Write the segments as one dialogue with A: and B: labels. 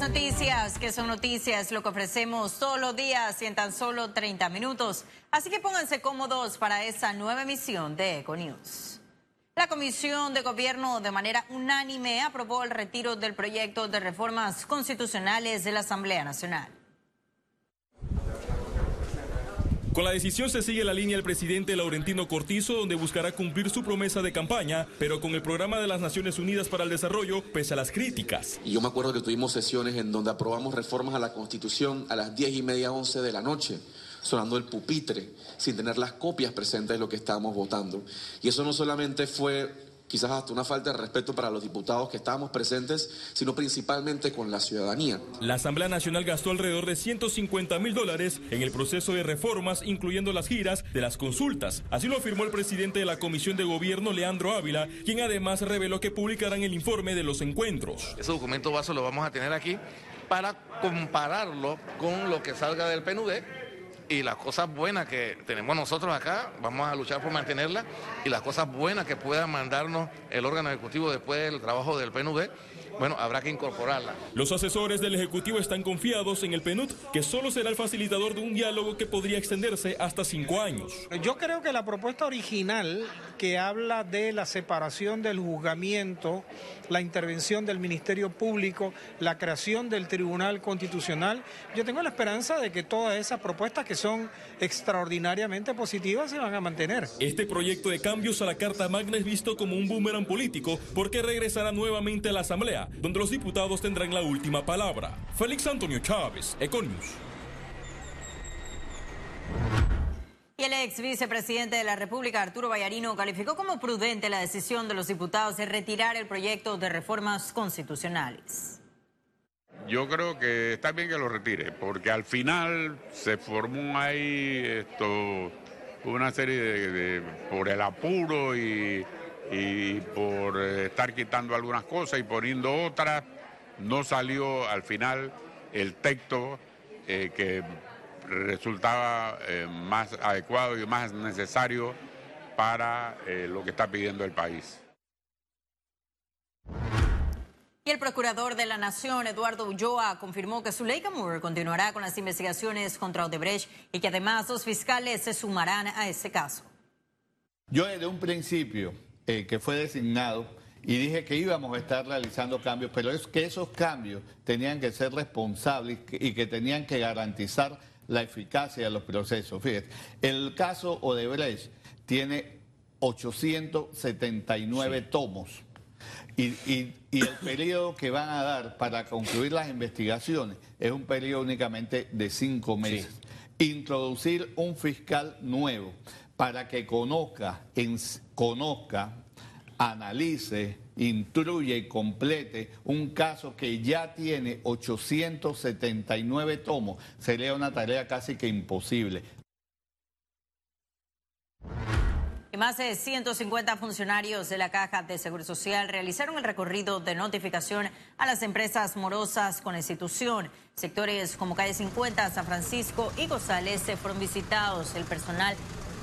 A: Noticias que son noticias, lo que ofrecemos todos los días y en tan solo 30 minutos. Así que pónganse cómodos para esta nueva emisión de Econews. La Comisión de Gobierno de manera unánime aprobó el retiro del proyecto de reformas constitucionales de la Asamblea Nacional.
B: Con la decisión se sigue la línea del presidente Laurentino Cortizo, donde buscará cumplir su promesa de campaña, pero con el programa de las Naciones Unidas para el Desarrollo, pese a las críticas.
C: Y yo me acuerdo que tuvimos sesiones en donde aprobamos reformas a la Constitución a las 10 y media, 11 de la noche sonando el pupitre, sin tener las copias presentes de lo que estábamos votando. Y eso no solamente fue quizás hasta una falta de respeto para los diputados que estábamos presentes, sino principalmente con la ciudadanía.
B: La Asamblea Nacional gastó alrededor de 150 mil dólares en el proceso de reformas, incluyendo las giras de las consultas. Así lo afirmó el presidente de la Comisión de Gobierno, Leandro Ávila, quien además reveló que publicarán el informe de los encuentros.
D: Ese documento base lo vamos a tener aquí para compararlo con lo que salga del PNUD y las cosas buenas que tenemos nosotros acá, vamos a luchar por mantenerlas y las cosas buenas que pueda mandarnos el órgano ejecutivo después del trabajo del PNUD bueno, habrá que incorporarla.
B: Los asesores del Ejecutivo están confiados en el PNUD, que solo será el facilitador de un diálogo que podría extenderse hasta cinco años.
E: Yo creo que la propuesta original que habla de la separación del juzgamiento, la intervención del Ministerio Público, la creación del Tribunal Constitucional, yo tengo la esperanza de que todas esas propuestas que son extraordinariamente positivas se van a mantener.
B: Este proyecto de cambios a la Carta Magna es visto como un boomerang político porque regresará nuevamente a la Asamblea donde los diputados tendrán la última palabra. Félix Antonio Chávez, Econius.
A: Y el ex vicepresidente de la República, Arturo Vallarino, calificó como prudente la decisión de los diputados de retirar el proyecto de reformas constitucionales.
F: Yo creo que está bien que lo retire, porque al final se formó ahí esto, una serie de por el apuro y por eh, estar quitando algunas cosas y poniendo otras, no salió al final el texto eh, que resultaba eh, más adecuado y más necesario para lo que está pidiendo el país.
A: Y el procurador de la Nación, Eduardo Ulloa, confirmó que Zuleika Moore continuará con las investigaciones contra Odebrecht y que además los fiscales se sumarán a ese caso.
G: Yo desde un principio eh, que fue designado y dije que íbamos a estar realizando cambios, pero es que esos cambios tenían que ser responsables y que tenían que garantizar la eficacia de los procesos. Fíjate, el caso Odebrecht tiene 879 tomos y, el periodo que van a dar para concluir las investigaciones es un periodo únicamente de cinco meses. Introducir un fiscal nuevo para que conozca, conozca, analice, instruye y complete un caso que ya tiene 879 tomos, sería una tarea casi que imposible.
A: más de 150 funcionarios de la Caja de Seguro Social realizaron el recorrido de notificación a las empresas morosas con institución. Sectores como Calle 50, San Francisco y González fueron visitados. El personal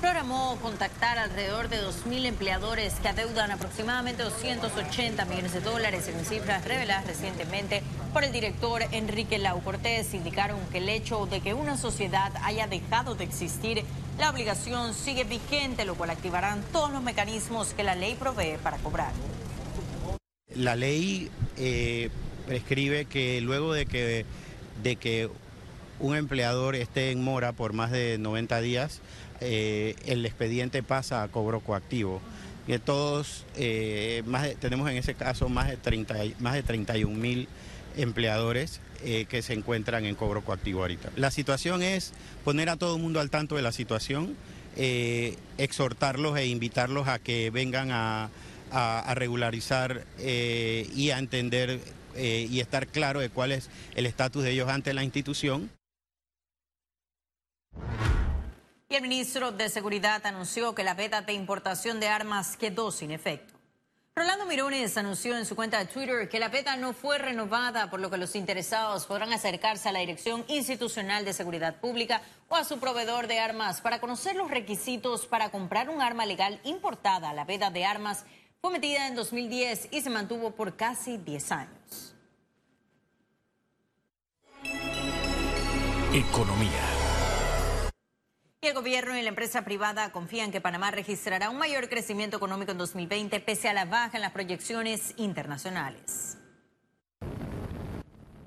A: programó contactar alrededor de 2.000 empleadores que adeudan aproximadamente 280 millones de dólares en cifras reveladas recientemente por el director Enrique Lau Cortés. Indicaron que el hecho de que una sociedad haya dejado de existir, la obligación sigue vigente, lo cual activarán todos los mecanismos que la ley provee para cobrar.
H: La ley eh, prescribe que luego de que, de que un empleador esté en mora por más de 90 días, eh, el expediente pasa a cobro coactivo. Y todos, eh, tenemos en ese caso más de, 30, más de 31 mil empleadores eh, que se encuentran en cobro coactivo ahorita. La situación es poner a todo el mundo al tanto de la situación, exhortarlos e invitarlos a que vengan a regularizar y a entender y estar claro de cuál es el estatus de ellos ante la institución.
A: El ministro de Seguridad anunció que la veda de importación de armas quedó sin efecto. Rolando Mirones anunció en su cuenta de Twitter que la veda no fue renovada, por lo que los interesados podrán acercarse a la Dirección Institucional de Seguridad Pública o a su proveedor de armas para conocer los requisitos para comprar un arma legal importada. La veda de armas fue metida en 2010 y se mantuvo por casi 10 años.
I: Economía.
A: Y el gobierno y la empresa privada confían que Panamá registrará un mayor crecimiento económico en 2020 pese a la baja en las proyecciones internacionales.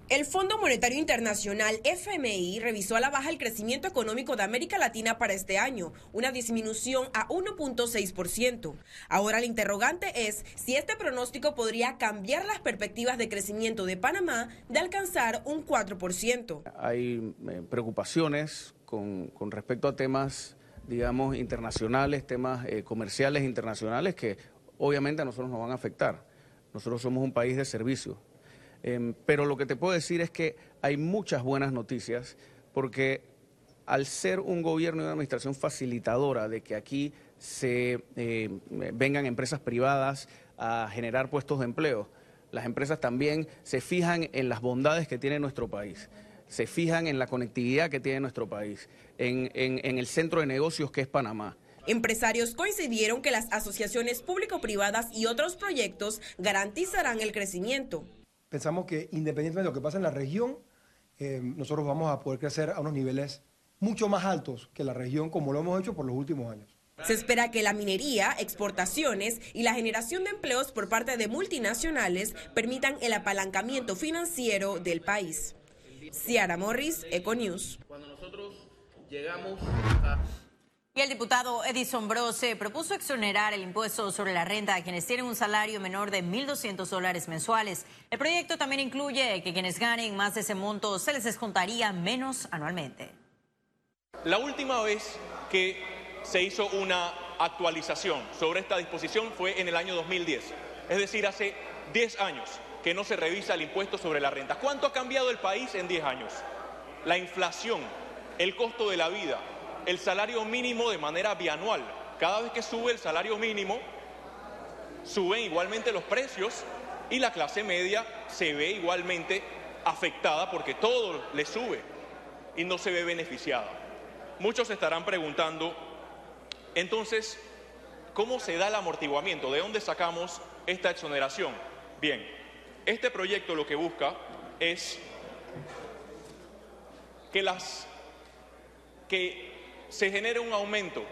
J: El Fondo Monetario Internacional FMI revisó a la baja el crecimiento económico de América Latina para este año, una disminución a 1.6%. Ahora el interrogante es si este pronóstico podría cambiar las perspectivas de crecimiento de Panamá de alcanzar un 4%.
K: Hay eh, preocupaciones con, respecto a temas, digamos, internacionales, temas eh, comerciales internacionales que obviamente a nosotros nos van a afectar. Nosotros somos un país de servicios Em, pero lo que te puedo decir es que hay muchas buenas noticias porque al ser un gobierno y una administración facilitadora de que aquí se eh, vengan empresas privadas a generar puestos de empleo, las empresas también se fijan en las bondades que tiene nuestro país, se fijan en la conectividad que tiene nuestro país, en, en el centro de negocios que es Panamá.
J: Empresarios coincidieron que las asociaciones público-privadas y otros proyectos garantizarán el crecimiento
L: pensamos que independientemente de lo que pasa en la región, eh, nosotros vamos a poder crecer a unos niveles mucho más altos que la región como lo hemos hecho por los últimos años.
J: Se espera que la minería, exportaciones y la generación de empleos por parte de multinacionales permitan el apalancamiento financiero del país. Ciara Morris, Econews. Cuando nosotros
A: llegamos a y el diputado Edison Brose propuso exonerar el impuesto sobre la renta a quienes tienen un salario menor de 1.200 dólares mensuales. El proyecto también incluye que quienes ganen más de ese monto se les descontaría menos anualmente.
M: La última vez que se hizo una actualización sobre esta disposición fue en el año 2010, es decir, hace 10 años que no se revisa el impuesto sobre la renta. ¿Cuánto ha cambiado el país en 10 años? La inflación, el costo de la vida, el salario mínimo de manera bianual. Cada vez que sube el salario mínimo, suben igualmente los precios y la clase media se ve igualmente afectada porque todo le sube y no se ve beneficiada. Muchos se estarán preguntando, entonces, ¿cómo se da el amortiguamiento? ¿De dónde sacamos esta exoneración? Bien, este proyecto lo que busca es que se genere un aumento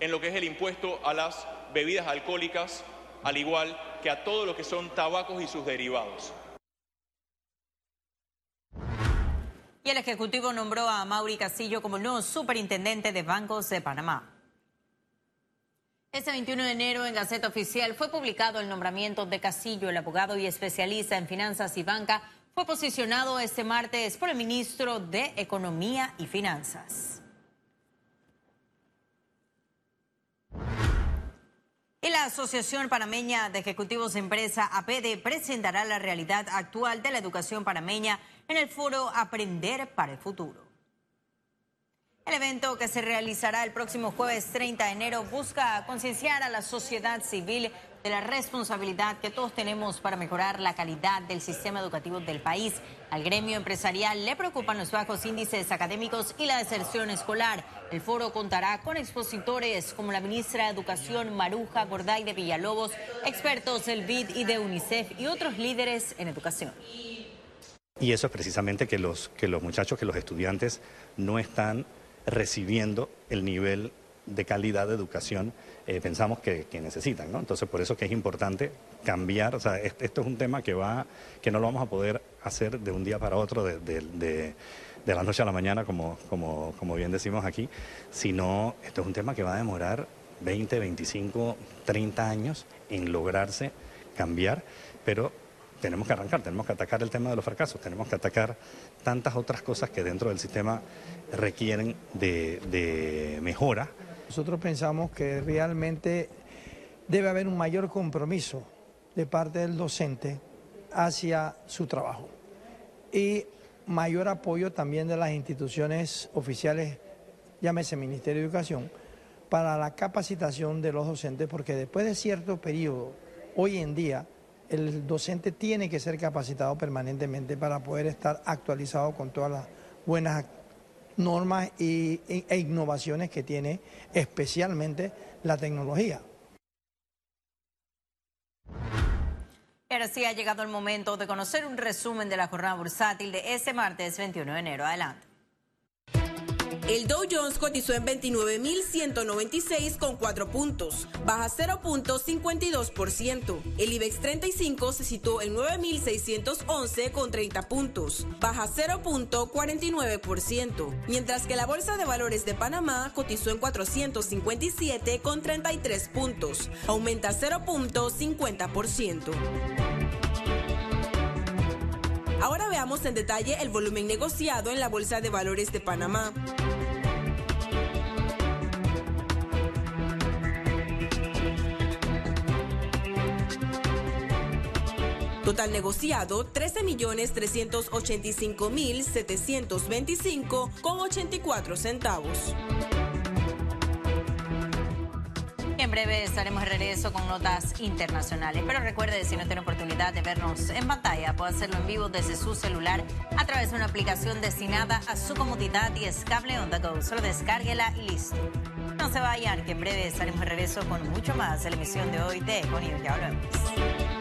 M: en lo que es el impuesto a las bebidas alcohólicas, al igual que a todo lo que son tabacos y sus derivados.
A: Y el Ejecutivo nombró a Mauri Castillo como nuevo superintendente de Bancos de Panamá. Este 21 de enero en Gaceta Oficial fue publicado el nombramiento de Castillo, el abogado y especialista en finanzas y banca, fue posicionado este martes por el ministro de Economía y Finanzas. Y la Asociación Panameña de Ejecutivos de Empresa, APD, presentará la realidad actual de la educación panameña en el foro Aprender para el Futuro. El evento que se realizará el próximo jueves 30 de enero busca concienciar a la sociedad civil de la responsabilidad que todos tenemos para mejorar la calidad del sistema educativo del país. Al gremio empresarial le preocupan los bajos índices académicos y la deserción escolar. El foro contará con expositores como la ministra de Educación Maruja Gorday de Villalobos, expertos del BID y de UNICEF y otros líderes en educación.
N: Y eso es precisamente que los, que los muchachos, que los estudiantes no están recibiendo el nivel de calidad de educación eh, pensamos que, necesitan, ¿no? Entonces, por eso que es importante cambiar, o sea, esto es un tema que va, que no lo vamos a poder hacer de un día para otro, de, la noche a la mañana, como, como, como bien decimos aquí, sino esto es un tema que va a demorar 20, 25, 30 años en lograrse cambiar, pero tenemos que arrancar, tenemos que atacar el tema de los fracasos, tenemos que atacar tantas otras cosas que dentro del sistema requieren de mejora.
O: Nosotros pensamos que realmente debe haber un mayor compromiso de parte del docente hacia su trabajo y mayor apoyo también de las instituciones oficiales, llámese Ministerio de Educación, para la capacitación de los docentes, porque después de cierto periodo, hoy en día, el docente tiene que ser capacitado permanentemente para poder estar actualizado con todas las buenas normas y, e innovaciones que tiene especialmente la tecnología.
A: Ahora sí ha llegado el momento de conocer un resumen de la jornada bursátil de este martes 21 de enero. Adelante.
J: El Dow Jones cotizó en 29.196 con 4 puntos, baja 0.52%. El IBEX 35 se situó en 9.611 con 30 puntos, baja 0.49%, mientras que la Bolsa de Valores de Panamá cotizó en 457 con 33 puntos, aumenta 0.50%. Ahora veamos en detalle el volumen negociado en la Bolsa de Valores de Panamá. Total negociado 13.385.725 con 84 centavos.
A: En breve estaremos de regreso con notas internacionales. Pero recuerde, si no tiene oportunidad de vernos en pantalla, puede hacerlo en vivo desde su celular a través de una aplicación destinada a su comodidad y es Cable On. Solo descárguela y listo. No se vayan, que en breve estaremos de regreso con mucho más en la emisión de hoy de Con Ya volvemos.